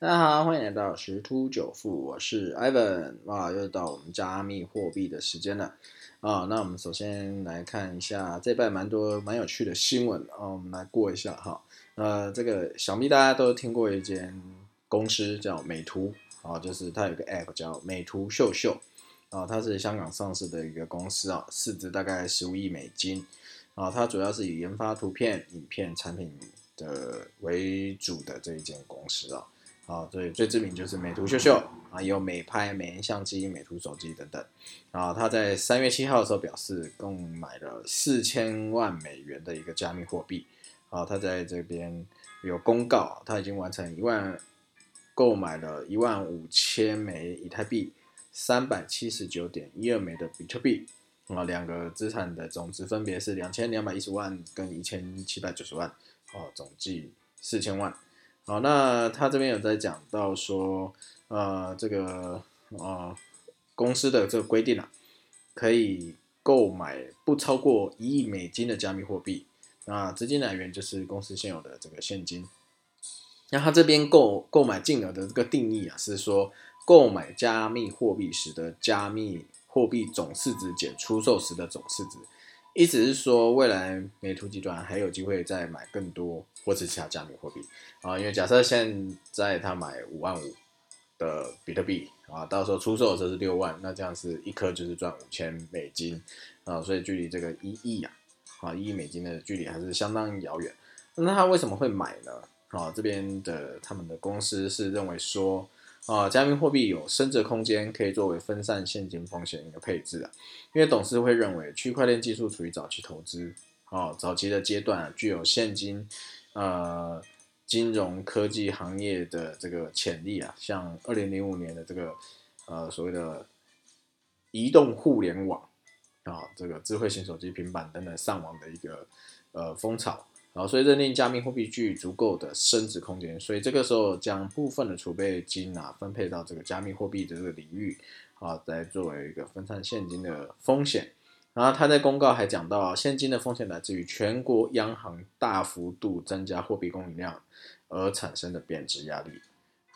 大家好，欢迎来到十突九富，我是 Ivan。哇，又到我们加密货币的时间了啊！那我们首先来看一下这拜蛮多蛮有趣的新闻啊，我们来过一下哈。呃，这个想必大家都听过一间公司叫美图啊，就是它有个 App 叫美图秀秀啊，它是香港上市的一个公司啊，市值大概十五亿美金啊，它主要是以研发图片、影片产品的为主的这一间公司啊。啊，对，最知名就是美图秀秀啊，有美拍、美颜相机、美图手机等等。啊，他在三月七号的时候表示，共买了四千万美元的一个加密货币。啊，他在这边有公告，他已经完成一万购买了一万五千枚以太币，三百七十九点一二枚的比特币。啊，两个资产的总值分别是两千两百一十万跟一千七百九十万。哦，总计四千万。好，那他这边有在讲到说，呃，这个呃公司的这个规定啊，可以购买不超过一亿美金的加密货币，那资金来源就是公司现有的这个现金。那他这边购购买金额的这个定义啊，是说购买加密货币时的加密货币总市值减出售时的总市值。意思是说，未来美图集团还有机会再买更多或者其他加密货币啊，因为假设现在他买五万五的比特币啊，到时候出售的时候是六万，那这样是一颗就是赚五千美金啊，所以距离这个一亿啊，啊一亿美金的距离还是相当遥远。那他为什么会买呢？啊，这边的他们的公司是认为说。啊，加密货币有升值空间，可以作为分散现金风险一个配置啊。因为董事会认为区块链技术处于早期投资，啊，早期的阶段具有现金，呃，金融科技行业的这个潜力啊。像二零零五年的这个呃所谓的移动互联网啊，这个智慧型手机、平板等等上网的一个呃风潮。啊，所以认定加密货币具足够的升值空间，所以这个时候将部分的储备金啊分配到这个加密货币的这个领域啊，来作为一个分散现金的风险。然后他在公告还讲到，现金的风险来自于全国央行大幅度增加货币供应量而产生的贬值压力。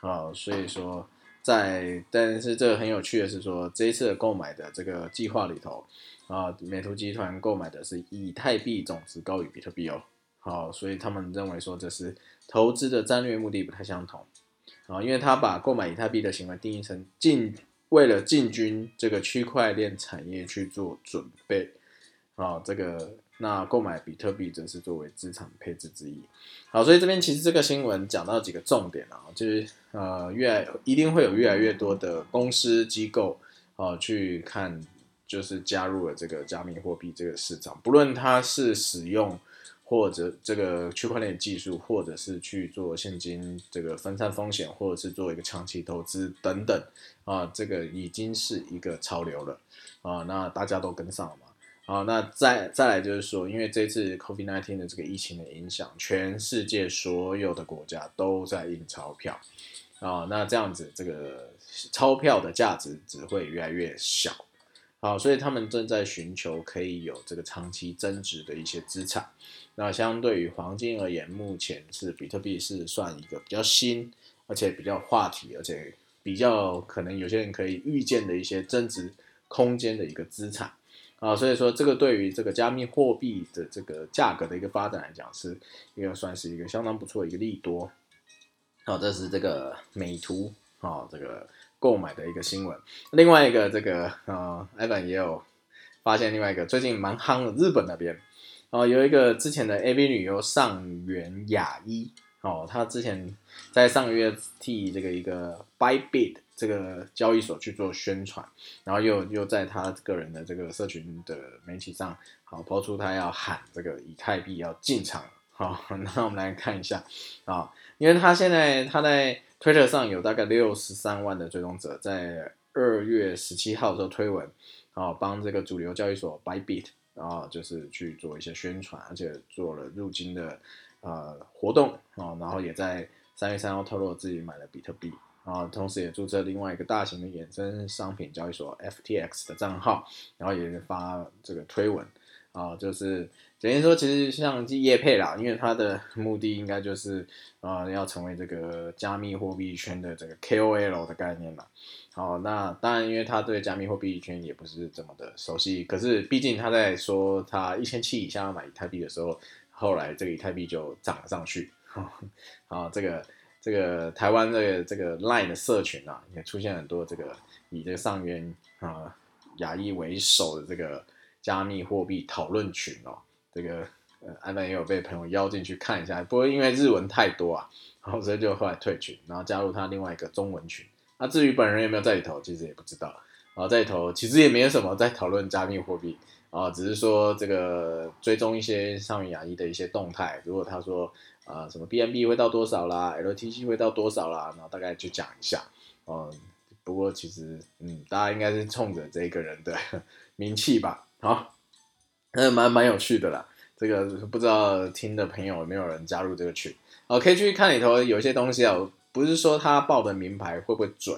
啊，所以说在，但是这个很有趣的是说，这一次购买的这个计划里头啊，美图集团购买的是以太币总值高于比特币哦。好，所以他们认为说这是投资的战略目的不太相同啊，因为他把购买以太币的行为定义成进为了进军这个区块链产业去做准备啊，这个那购买比特币则是作为资产配置之一。好，所以这边其实这个新闻讲到几个重点啊，就是呃，越来一定会有越来越多的公司机构啊去看，就是加入了这个加密货币这个市场，不论它是使用。或者这个区块链技术，或者是去做现金这个分散风险，或者是做一个长期投资等等啊，这个已经是一个潮流了啊，那大家都跟上了嘛啊，那再再来就是说，因为这次 COVID-19 的这个疫情的影响，全世界所有的国家都在印钞票啊，那这样子这个钞票的价值只会越来越小。好，所以他们正在寻求可以有这个长期增值的一些资产。那相对于黄金而言，目前是比特币是算一个比较新，而且比较话题，而且比较可能有些人可以预见的一些增值空间的一个资产。啊，所以说这个对于这个加密货币的这个价格的一个发展来讲，是一个算是一个相当不错的一个利多。好，这是这个美图啊，这个。购买的一个新闻，另外一个这个呃，Evan 也有发现另外一个最近蛮夯的日本那边哦，有一个之前的 A V 女优上原雅一哦，她之前在上个月替这个一个 Bybit 这个交易所去做宣传，然后又又在她个人的这个社群的媒体上好抛出她要喊这个以太币要进场，好，那我们来看一下啊，因为他现在他在。Twitter 上有大概六十三万的追踪者，在二月十七号的时候推文，啊，帮这个主流交易所 Bybit，然后就是去做一些宣传，而且做了入金的呃活动，啊，然后也在三月三号透露自己买了比特币，啊同时也注册另外一个大型的衍生商品交易所 FTX 的账号，然后也发这个推文，啊，就是等于说其实像叶配啦，因为它的目的应该就是啊要成为这个加密货币圈的这个 KOL 的概念嘛。好，那当然因为他对加密货币圈也不是这么的熟悉，可是毕竟他在说他一千七以下要买以太币的时候，后来这个以太币就涨了上去。好，这个。这个台湾的这个 Line 的社群啊，也出现很多这个以这个上元啊亚裔为首的这个加密货币讨论群哦。这个呃，安南也有被朋友邀进去看一下，不过因为日文太多啊，然后所以就后来退群，然后加入他另外一个中文群。那至于本人有没有在里头，其实也不知道。然后在里头其实也没有什么在讨论加密货币啊，只是说这个追踪一些上面亚裔的一些动态。如果他说。啊，什么 BNB 会到多少啦？LTC 会到多少啦？然后大概就讲一下。嗯，不过其实，嗯，大家应该是冲着这个人的 名气吧。好，嗯，蛮蛮有趣的啦。这个不知道听的朋友有没有人加入这个群？哦，可以去看里头有一些东西啊。不是说他报的名牌会不会准？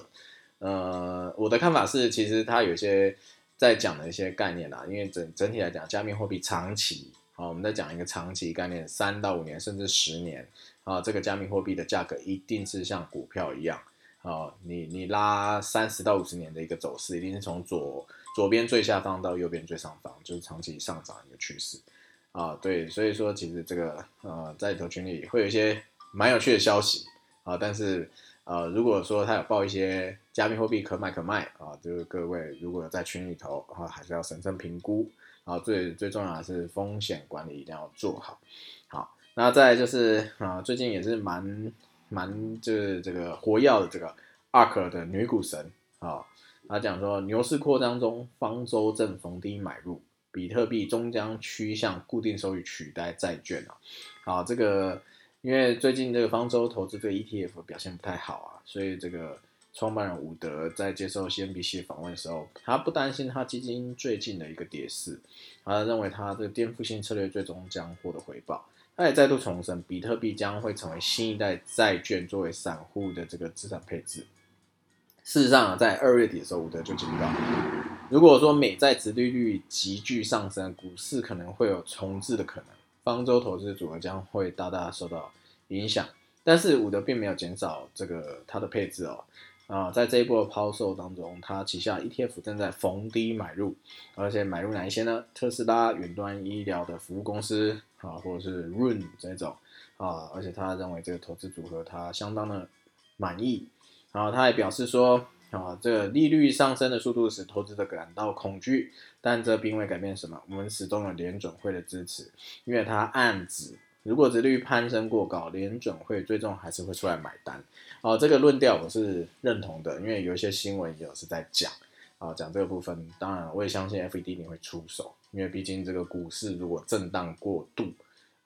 呃，我的看法是，其实他有些在讲的一些概念啊，因为整整体来讲，加密货币长期。啊，我们再讲一个长期概念，三到五年甚至十年啊，这个加密货币的价格一定是像股票一样啊，你你拉三十到五十年的一个走势，一定是从左左边最下方到右边最上方，就是长期上涨一个趋势啊。对，所以说其实这个呃，在头群里会有一些蛮有趣的消息啊，但是呃，如果说他有报一些加密货币可买可卖啊，就是各位如果在群里头啊，还是要审慎评估。啊，最最重要的是风险管理一定要做好。好，那再就是啊，最近也是蛮蛮就是这个活跃的这个 ARK 的女股神啊，他讲说牛市扩张中，方舟正逢低买入，比特币终将趋向固定收益取代债券啊。好，这个因为最近这个方舟投资对 ETF 表现不太好啊，所以这个。创办人伍德在接受 CNBC 访问的时候，他不担心他基金最近的一个跌势，他认为他的颠覆性策略最终将获得回报。他也再度重申，比特币将会成为新一代债券作为散户的这个资产配置。事实上啊，在二月底的时候，伍德就警告，如果说美债殖利率急剧上升，股市可能会有重置的可能，方舟投资组合将会大大受到影响。但是伍德并没有减少这个他的配置哦。啊，在这一波抛售当中，它旗下 ETF 正在逢低买入，而且买入哪一些呢？特斯拉、远端医疗的服务公司啊，或者是 Run 这种啊，而且他认为这个投资组合他相当的满意。然后他还表示说，啊，这个利率上升的速度使投资者感到恐惧，但这并未改变什么，我们始终有联准会的支持，因为他暗指。如果殖率攀升过高，联准会最终还是会出来买单。哦，这个论调我是认同的，因为有一些新闻也是在讲，啊，讲这个部分。当然，我也相信 FED 一定会出手，因为毕竟这个股市如果震荡过度，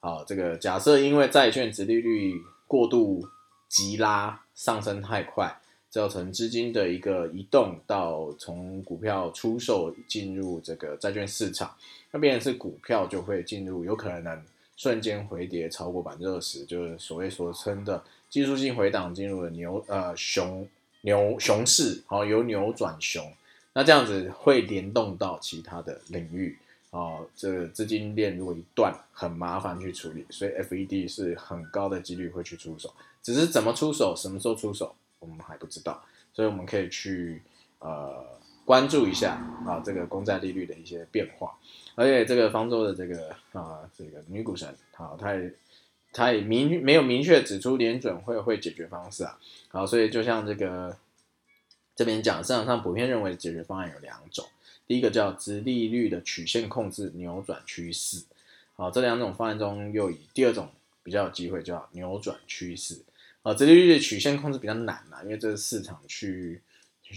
啊，这个假设因为债券殖利率过度急拉上升太快，造成资金的一个移动到从股票出售进入这个债券市场，那边是股票就会进入有可能。瞬间回跌超过百分之二十，就是所谓所称的技术性回档进入了牛呃熊牛熊市，好由牛转熊，那这样子会联动到其他的领域啊，这资金链如果一断，很麻烦去处理，所以 FED 是很高的几率会去出手，只是怎么出手，什么时候出手，我们还不知道，所以我们可以去呃关注一下啊这个公债利率的一些变化。而且这个方舟的这个啊，这个女股神，好，她也她也明没有明确指出联准会会解决方式啊，好，所以就像这个这边讲，市场上普遍认为解决方案有两种，第一个叫直利率的曲线控制扭转趋势，好，这两种方案中又以第二种比较有机会叫扭转趋势，啊，直利率的曲线控制比较难嘛，因为这是市场去。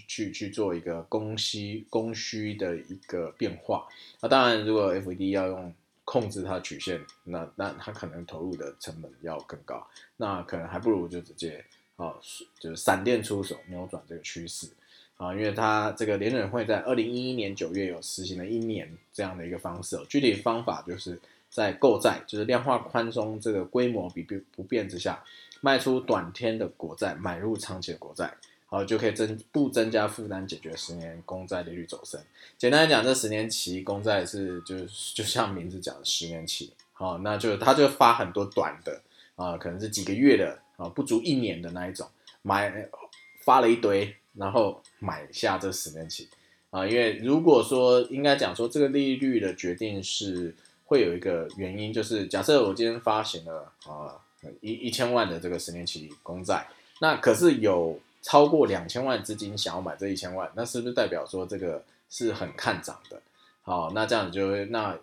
去去做一个供需供需的一个变化，那当然，如果 FED 要用控制它的曲线，那那它可能投入的成本要更高，那可能还不如就直接啊，就是闪电出手扭转这个趋势啊，因为它这个联准会在二零一一年九月有实行了一年这样的一个方式，具体方法就是在购债，就是量化宽松这个规模比不不变之下，卖出短天的国债，买入长期的国债。好就可以增不增加负担，解决十年公债利率走升。简单来讲，这十年期公债是就是就像名字讲的十年期，好，那就它就发很多短的啊，可能是几个月的啊，不足一年的那一种，买发了一堆，然后买下这十年期啊，因为如果说应该讲说这个利率的决定是会有一个原因，就是假设我今天发行了啊一一千万的这个十年期公债，那可是有。超过两千万资金想要买这一千万，那是不是代表说这个是很看涨的？好，那这样就会那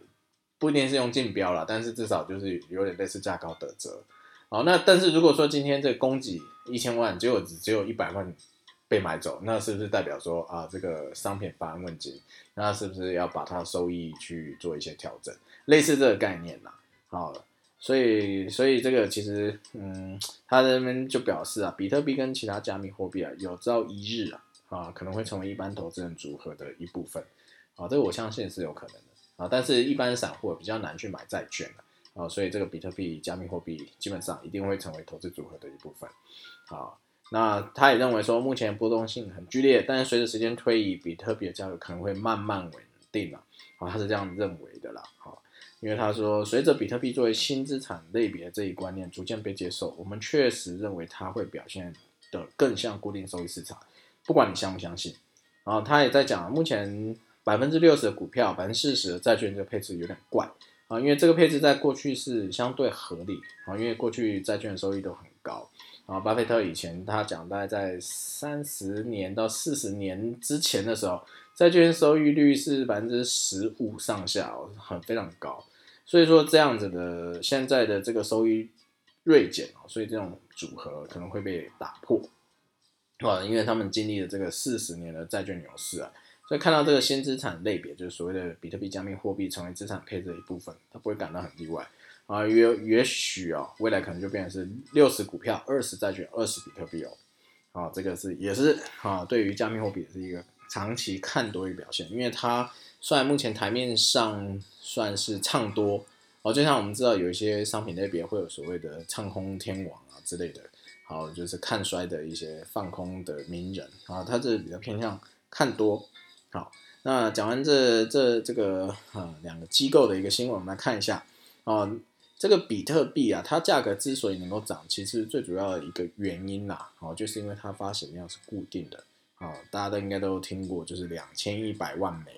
不一定是用竞标了，但是至少就是有点类似价高得折。好，那但是如果说今天这供给一千万，结果只只有一百万被买走，那是不是代表说啊这个商品发生问题？那是不是要把它收益去做一些调整？类似这个概念呐。好。所以，所以这个其实，嗯，他这边就表示啊，比特币跟其他加密货币啊，有朝一日啊，啊，可能会成为一般投资人组合的一部分，啊，这个我相信是有可能的，啊，但是一般散户比较难去买债券啊，所以这个比特币加密货币基本上一定会成为投资组合的一部分，啊，那他也认为说，目前波动性很剧烈，但是随着时间推移，比特币的价格可能会慢慢稳定了，啊，他是这样认为的啦，好。因为他说，随着比特币作为新资产类别这一观念逐渐被接受，我们确实认为它会表现的更像固定收益市场，不管你相不相信。然后他也在讲，目前百分之六十的股票，百分之四十的债券这个配置有点怪啊，因为这个配置在过去是相对合理啊，因为过去债券收益都很高啊。巴菲特以前他讲，大概在三十年到四十年之前的时候，债券收益率是百分之十五上下哦，很非常高。所以说这样子的现在的这个收益锐减哦，所以这种组合可能会被打破啊，因为他们经历了这个四十年的债券牛市啊，所以看到这个新资产类别，就是所谓的比特币加密货币成为资产配置的一部分，他不会感到很意外啊，也也许啊，未来可能就变成是六十股票、二十债券、二十比特币哦，啊，这个是也是啊，对于加密货币是一个长期看多一个表现，因为它。虽然目前台面上算是唱多哦，就像我们知道有一些商品类别会有所谓的唱空天王啊之类的，好就是看衰的一些放空的名人啊，他这比较偏向看多。好，那讲完这这这个啊两个机构的一个新闻，我们来看一下啊，这个比特币啊，它价格之所以能够涨，其实最主要的一个原因呐，哦，就是因为它发行量是固定的啊，大家都应该都听过，就是两千一百万枚。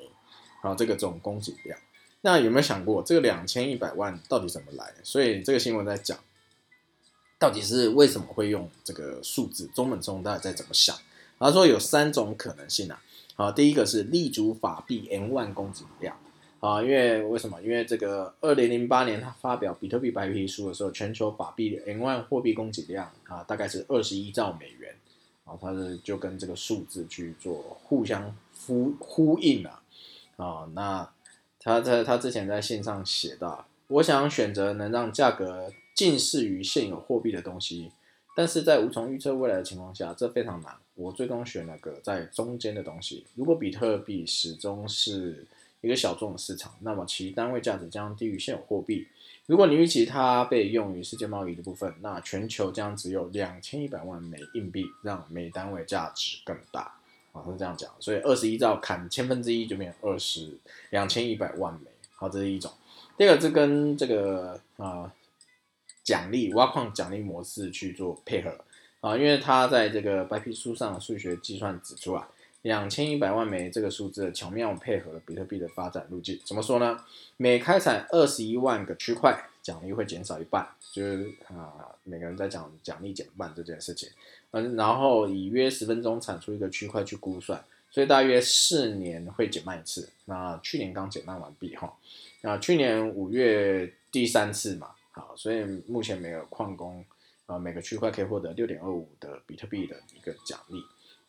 好，这个总供给量，那有没有想过这个两千一百万到底怎么来？所以这个新闻在讲，到底是为什么会用这个数字？中本聪大家在怎么想？他说有三种可能性啊。好，第一个是立足法币 N 万供给量啊，因为为什么？因为这个二零零八年他发表比特币白皮书的时候，全球法币 N 万货币供给量啊，大概是二十一兆美元啊，他是就跟这个数字去做互相呼呼应了。啊，那他在他之前在线上写到，我想选择能让价格近似于现有货币的东西，但是在无从预测未来的情况下，这非常难。我最终选了个在中间的东西。如果比特币始终是一个小众的市场，那么其单位价值将低于现有货币。如果你预期它被用于世界贸易的部分，那全球将只有两千一百万枚硬币，让每单位价值更大。啊，是这样讲，所以二十一兆砍千分之一就变二十两千一百万枚，好，这是一种。第二个是跟这个啊奖励挖矿奖励模式去做配合啊，因为它在这个白皮书上数学计算指出啊，两千一百万枚这个数字巧妙配合了比特币的发展路径。怎么说呢？每开采二十一万个区块，奖励会减少一半，就是啊，每个人在讲奖励减半这件事情。嗯，然后以约十分钟产出一个区块去估算，所以大约四年会减半一次。那去年刚减半完毕哈，那去年五月第三次嘛，好，所以目前每个矿工啊每个区块可以获得六点二五的比特币的一个奖励。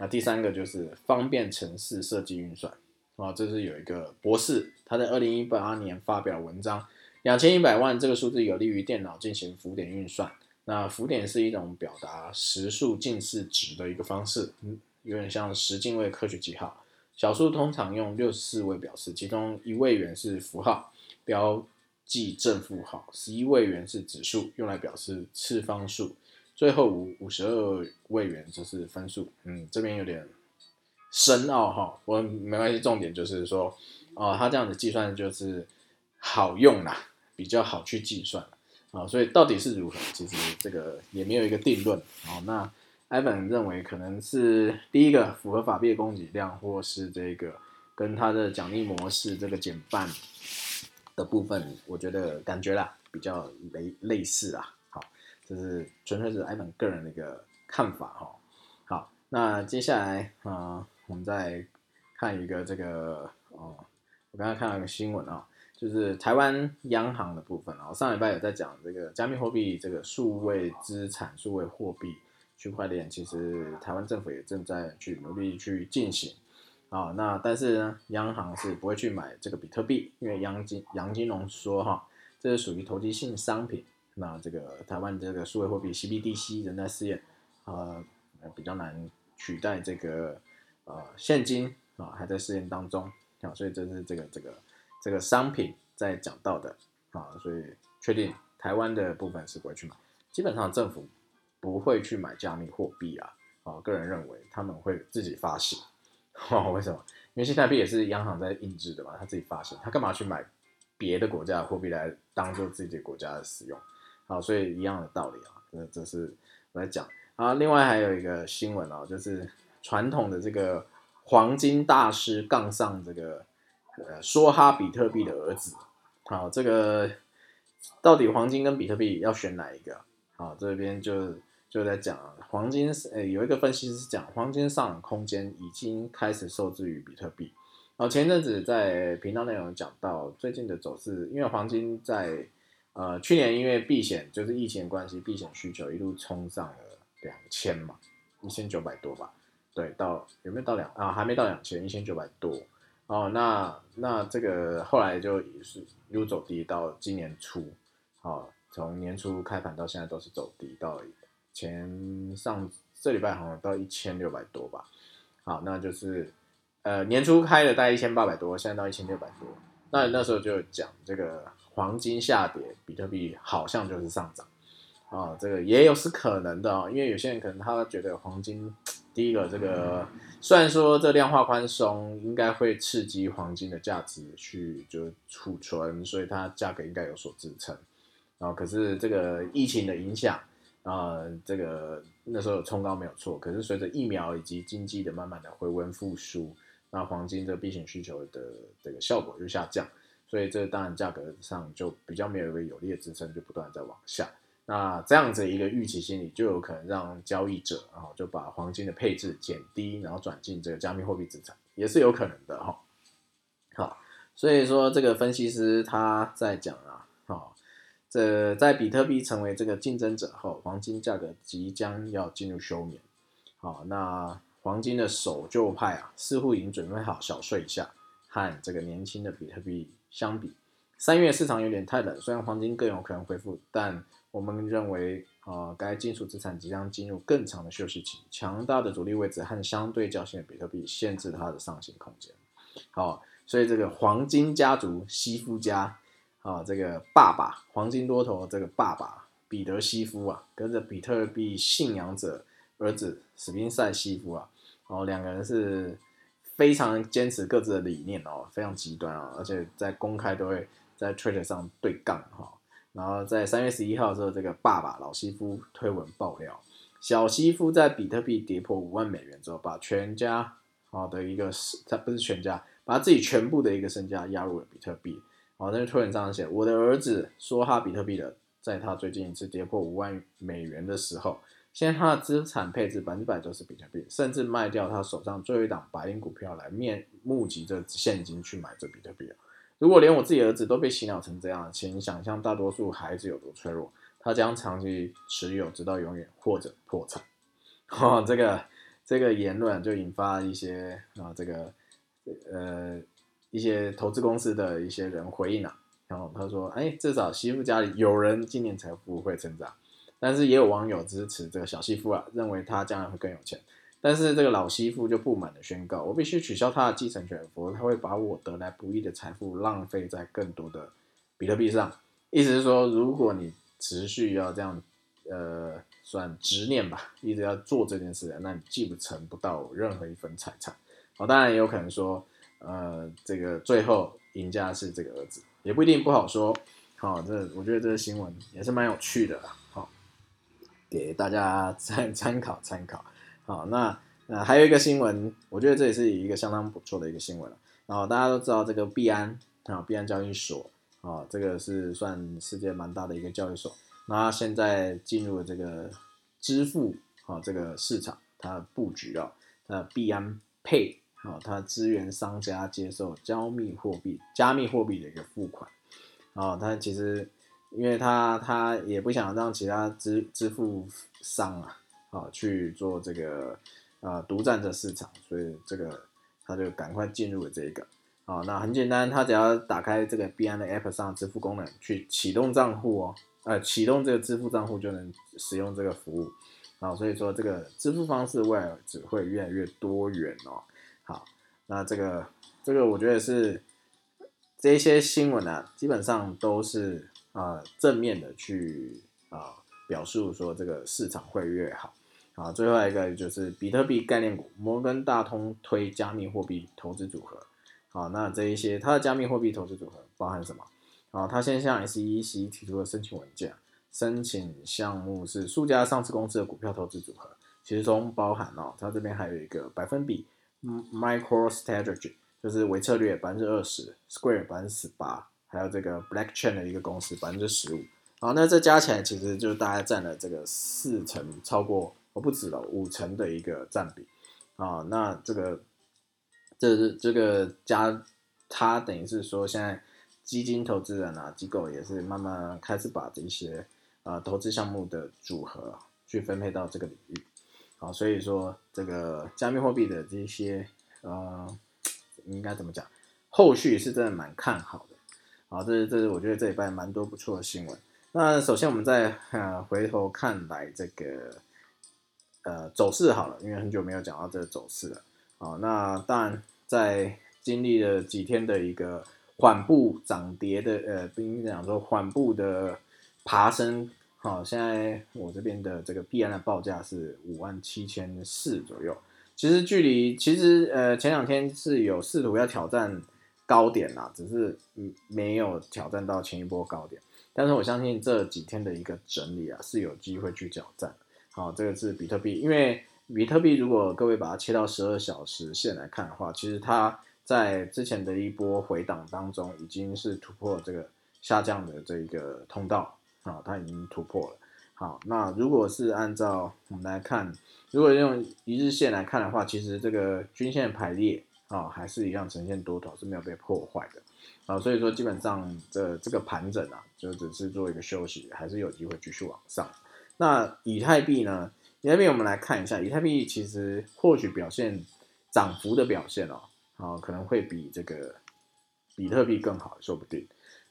那第三个就是方便城市设计运算啊，这是有一个博士他在二零一八年发表文章，两千一百万这个数字有利于电脑进行浮点运算。那浮点是一种表达实数近似值的一个方式，嗯，有点像十进位科学记号。小数通常用六十四位表示，其中一位元是符号，标记正负号；十一位元是指数，用来表示次方数。最后五五十二位元就是分数，嗯，这边有点深奥哈，我没关系，重点就是说，哦，它这样的计算就是好用啦，比较好去计算啊，所以到底是如何，其实这个也没有一个定论哦。那 Evan 认为可能是第一个符合法币的供给量，或是这个跟它的奖励模式这个减半的部分，我觉得感觉啦比较类类似啊。这是纯粹是艾本个人的一个看法哈。好，那接下来啊，我们再看一个这个哦，我刚刚看到一个新闻啊，就是台湾央行的部分啊，上礼拜有在讲这个加密货币这个数位资产、数位货币。区块链其实台湾政府也正在去努力去进行啊，那但是呢，央行是不会去买这个比特币，因为杨金杨金龙说哈，这是属于投机性商品。那这个台湾这个数位货币 CBDC 仍在试验，呃，比较难取代这个呃现金啊，还在试验当中啊，所以这是这个这个这个商品在讲到的啊，所以确定台湾的部分是不会去买，基本上政府。不会去买加密货币啊！啊，个人认为他们会自己发行。哦，为什么？因为新台币也是央行在印制的嘛，他自己发行，他干嘛去买别的国家的货币来当做自己国家的使用？好，所以一样的道理啊。这这是我在讲啊。另外还有一个新闻啊，就是传统的这个黄金大师杠上这个呃梭哈比特币的儿子。好，这个到底黄金跟比特币要选哪一个？好，这边就。就在讲黄金，呃，有一个分析师讲黄金上涨空间已经开始受制于比特币。然后前阵子在频道内容讲到最近的走势，因为黄金在呃去年因为避险就是疫情关系，避险需求一路冲上了两千嘛，一千九百多吧，对，到有没有到两啊？还没到两千，一千九百多。哦，那那这个后来就是一路走低到今年初，哦，从年初开盘到现在都是走低到。前上这礼拜好像到一千六百多吧，好，那就是呃年初开的大概一千八百多，现在到一千六百多。那那时候就讲这个黄金下跌，比特币好像就是上涨啊，这个也有是可能的啊，因为有些人可能他觉得黄金第一个这个虽然说这量化宽松应该会刺激黄金的价值去就储存，所以它价格应该有所支撑啊，可是这个疫情的影响。啊，这个那时候有冲高没有错，可是随着疫苗以及经济的慢慢的回温复苏，那黄金的避险需求的这个效果就下降，所以这当然价格上就比较没有一个有力的支撑，就不断在往下。那这样子一个预期心理，就有可能让交易者啊就把黄金的配置减低，然后转进这个加密货币资产，也是有可能的哈。好，所以说这个分析师他在讲啊。这在比特币成为这个竞争者后，黄金价格即将要进入休眠。好，那黄金的守旧派啊，似乎已经准备好小睡一下。和这个年轻的比特币相比，三月市场有点太冷，虽然黄金更有可能恢复，但我们认为啊，该金属资产即将进入更长的休息期。强大的阻力位置和相对较新的比特币限制它的上行空间。好，所以这个黄金家族西夫家。啊，这个爸爸黄金多头，这个爸爸彼得西夫啊，跟着比特币信仰者儿子史宾塞西夫啊，哦，两个人是非常坚持各自的理念哦，非常极端啊，而且在公开都会在 Twitter 上对杠哈。然后在三月十一号之后，这个爸爸老西夫推文爆料，小西夫在比特币跌破五万美元之后，把全家好的一个他不是全家，把自己全部的一个身家押入了比特币。好，那推文上写，我的儿子说哈比特币的，在他最近一次跌破五万美元的时候，现在他的资产配置百分之百都是比特币，甚至卖掉他手上最后一档白银股票来面募集这现金去买这比特币如果连我自己儿子都被洗脑成这样，请想象大多数孩子有多脆弱，他将长期持有直到永远或者破产。哈，这个这个言论就引发一些啊，这个呃。一些投资公司的一些人回应啊，然后他说：“哎，至少媳妇家里有人今年财富会成长，但是也有网友支持这个小媳妇啊，认为他将来会更有钱。但是这个老媳妇就不满的宣告：我必须取消他的继承权，否则他会把我得来不易的财富浪费在更多的比特币上。意思是说，如果你持续要这样呃算执念吧，一直要做这件事，那你继承不到任何一分财产。哦，当然也有可能说，呃，这个最后赢家是这个儿子，也不一定不好说。好，这我觉得这个新闻也是蛮有趣的，好，给大家 参参考参考。好，那那还有一个新闻，我觉得这也是一个相当不错的一个新闻了。然后大家都知道这个币安啊，币安交易所啊，这个是算世界蛮大的一个交易所。那现在进入了这个支付啊这个市场，它布局啊，它币安 Pay 啊，它支援商家接受加密货币、加密货币的一个付款。啊，它其实因为他他也不想让其他支支付商啊，啊去做这个呃独占这市场，所以这个。他就赶快进入了这个，啊，那很简单，他只要打开这个币安的 App 上支付功能，去启动账户哦，呃，启动这个支付账户就能使用这个服务，啊，所以说这个支付方式未来只会越来越多元哦。好，那这个这个我觉得是这些新闻呢，基本上都是啊正面的去啊表述说这个市场会越好。啊，最后一个就是比特币概念股，摩根大通推加密货币投资组合。好，那这一些它的加密货币投资组合包含什么？啊，它先向 SEC 提出了申请文件，申请项目是数家上市公司的股票投资组合，其中包含哦，它这边还有一个百分比，MicroStrategy 就是微策略百分之二十，Square 百分之十八，还有这个 Blackchain 的一个公司百分之十五。好，那这加起来其实就大概占了这个四成，超过。我不止了五成的一个占比啊，那这个这是这个加，它等于是说现在基金投资人啊机构也是慢慢开始把这些啊投资项目的组合去分配到这个领域，啊，所以说这个加密货币的这些呃应该怎么讲，后续是真的蛮看好的，好，这是这是我觉得这礼拜蛮多不错的新闻。那首先我们再呃回头看来这个。呃，走势好了，因为很久没有讲到这个走势了。好，那当然在经历了几天的一个缓步涨跌的，呃，不应该讲说缓步的爬升。好，现在我这边的这个币安的报价是五万七千四左右。其实距离其实呃前两天是有试图要挑战高点啦，只是嗯没有挑战到前一波高点。但是我相信这几天的一个整理啊，是有机会去挑战。好，这个是比特币，因为比特币如果各位把它切到十二小时线来看的话，其实它在之前的一波回档当中，已经是突破这个下降的这个通道啊，它已经突破了。好，那如果是按照我们来看，如果用一日线来看的话，其实这个均线排列啊，还是一样呈现多头，是没有被破坏的。啊，所以说基本上这这个盘整啊，就只是做一个休息，还是有机会继续往上。那以太币呢？以太币我们来看一下，以太币其实或许表现涨幅的表现哦，啊可能会比这个比特币更好，说不定。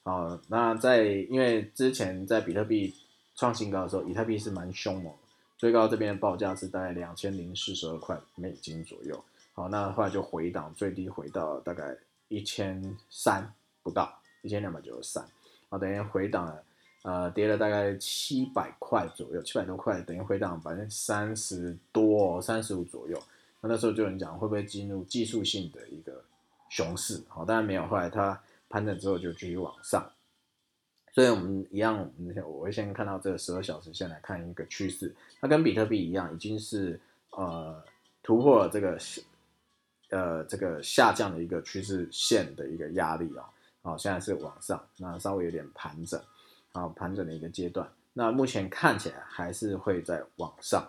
啊，那在因为之前在比特币创新高的时候，以太币是蛮凶猛，最高这边的报价是大概两千零四十二块美金左右。好，那后来就回档，最低回到大概一千三不到，一千两百九十三。好，等于回档了。呃，跌了大概七百块左右，七百多块，等于回档百分之三十多，三十五左右。那那时候就有人讲，会不会进入技术性的一个熊市？好，当然没有。后来它盘整之后就继续往上。所以我们一样，我会先看到这个十二小时线来看一个趋势。它跟比特币一样，已经是呃突破了这个呃这个下降的一个趋势线的一个压力哦。好，现在是往上，那稍微有点盘整。啊，盘整的一个阶段，那目前看起来还是会在往上。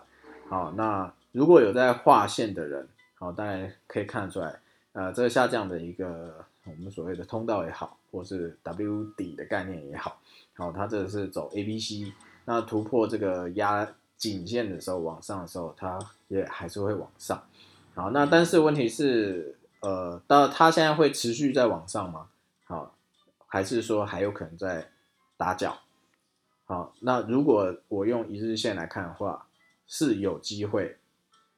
好，那如果有在画线的人，好，大家可以看得出来，呃，这个下降的一个我们所谓的通道也好，或是 W 底的概念也好，好，它这是走 A、B、C，那突破这个压颈线的时候，往上的时候，它也还是会往上。好，那但是问题是，呃，到它现在会持续在往上吗？好，还是说还有可能在？打脚，好，那如果我用一日线来看的话，是有机会，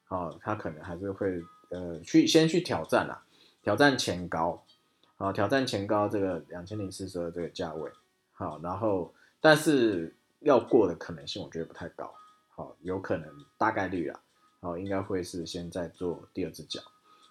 好，它可能还是会呃去先去挑战啦，挑战前高，好，挑战前高这个两千零四十二这个价位，好，然后但是要过的可能性我觉得不太高，好，有可能大概率啊，好，应该会是先在做第二只脚。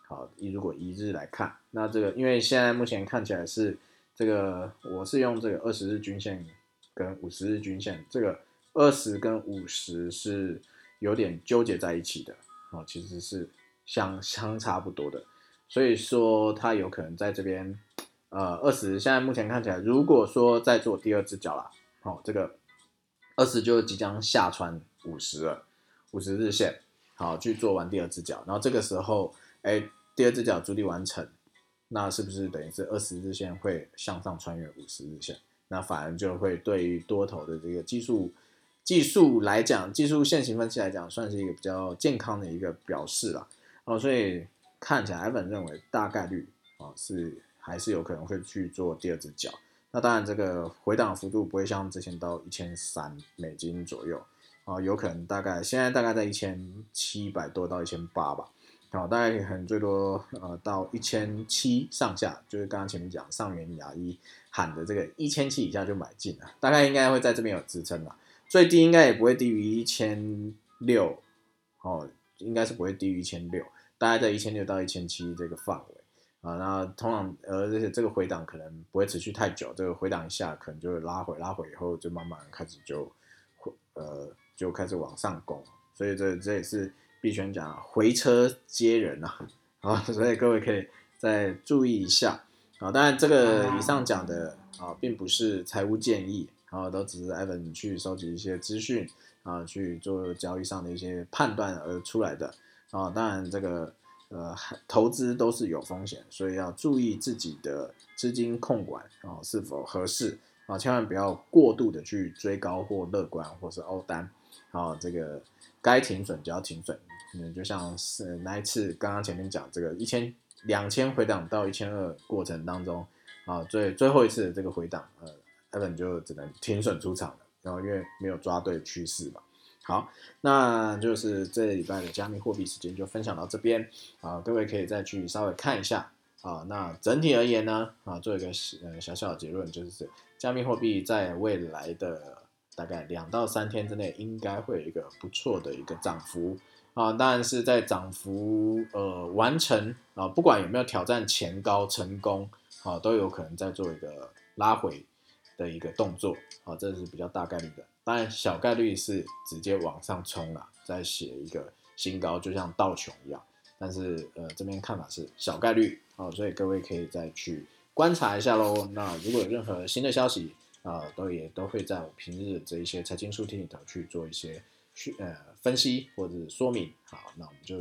好，一如果一日来看，那这个因为现在目前看起来是这个，我是用这个二十日均线跟五十日均线，这个二十跟五十是有点纠结在一起的，哦，其实是相相差不多的，所以说它有可能在这边，呃，二十现在目前看起来，如果说在做第二只脚啦，好，这个二十就即将下穿五十了，五十日线，好去做完第二只脚，然后这个时候，哎。第二只脚主力完成，那是不是等于是二十日线会向上穿越五十日线？那反而就会对于多头的这个技术技术来讲，技术线型分析来讲，算是一个比较健康的一个表示了哦。所以看起来，艾文认为大概率啊是还是有可能会去做第二只脚。那当然，这个回档幅度不会像之前到一千三美金左右啊，有可能大概现在大概在一千七百多到一千八吧。好，大概可能最多呃到一千七上下，就是刚刚前面讲上元牙医喊的这个一千七以下就买进了，大概应该会在这边有支撑了，最低应该也不会低于一千六，哦，应该是不会低于一千六，大概在一千六到一千七这个范围啊，那通常呃而且这个回档可能不会持续太久，这个回档一下可能就会拉回，拉回以后就慢慢开始就呃就开始往上攻，所以这这也是。币圈讲回车接人啊，啊，所以各位可以再注意一下啊。当然，这个以上讲的啊，并不是财务建议啊，都只是 Evan 去收集一些资讯啊，去做交易上的一些判断而出来的啊。当然，这个呃投资都是有风险，所以要注意自己的资金控管啊是否合适啊，千万不要过度的去追高或乐观或是欧单啊，这个该停损就要停损。嗯，就像是那一次刚刚前面讲这个一千两千回档到一千二过程当中啊，最最后一次的这个回档，呃，Evan 就只能停损出场了，然后因为没有抓对趋势嘛。好，那就是这礼拜的加密货币时间就分享到这边啊，各位可以再去稍微看一下啊。那整体而言呢，啊，做一个呃小小的结论，就是加密货币在未来的大概两到三天之内，应该会有一个不错的一个涨幅。啊，当然是在涨幅呃完成啊，不管有没有挑战前高成功啊，都有可能在做一个拉回的一个动作啊，这是比较大概率的。当然小概率是直接往上冲了，再写一个新高，就像道琼一样。但是呃这边看法是小概率啊，所以各位可以再去观察一下喽。那如果有任何新的消息啊，都也都会在我平日这一些财经书厅里头去做一些。去呃分析或者是说明，好，那我们就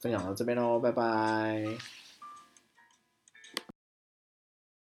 分享到这边喽，拜拜。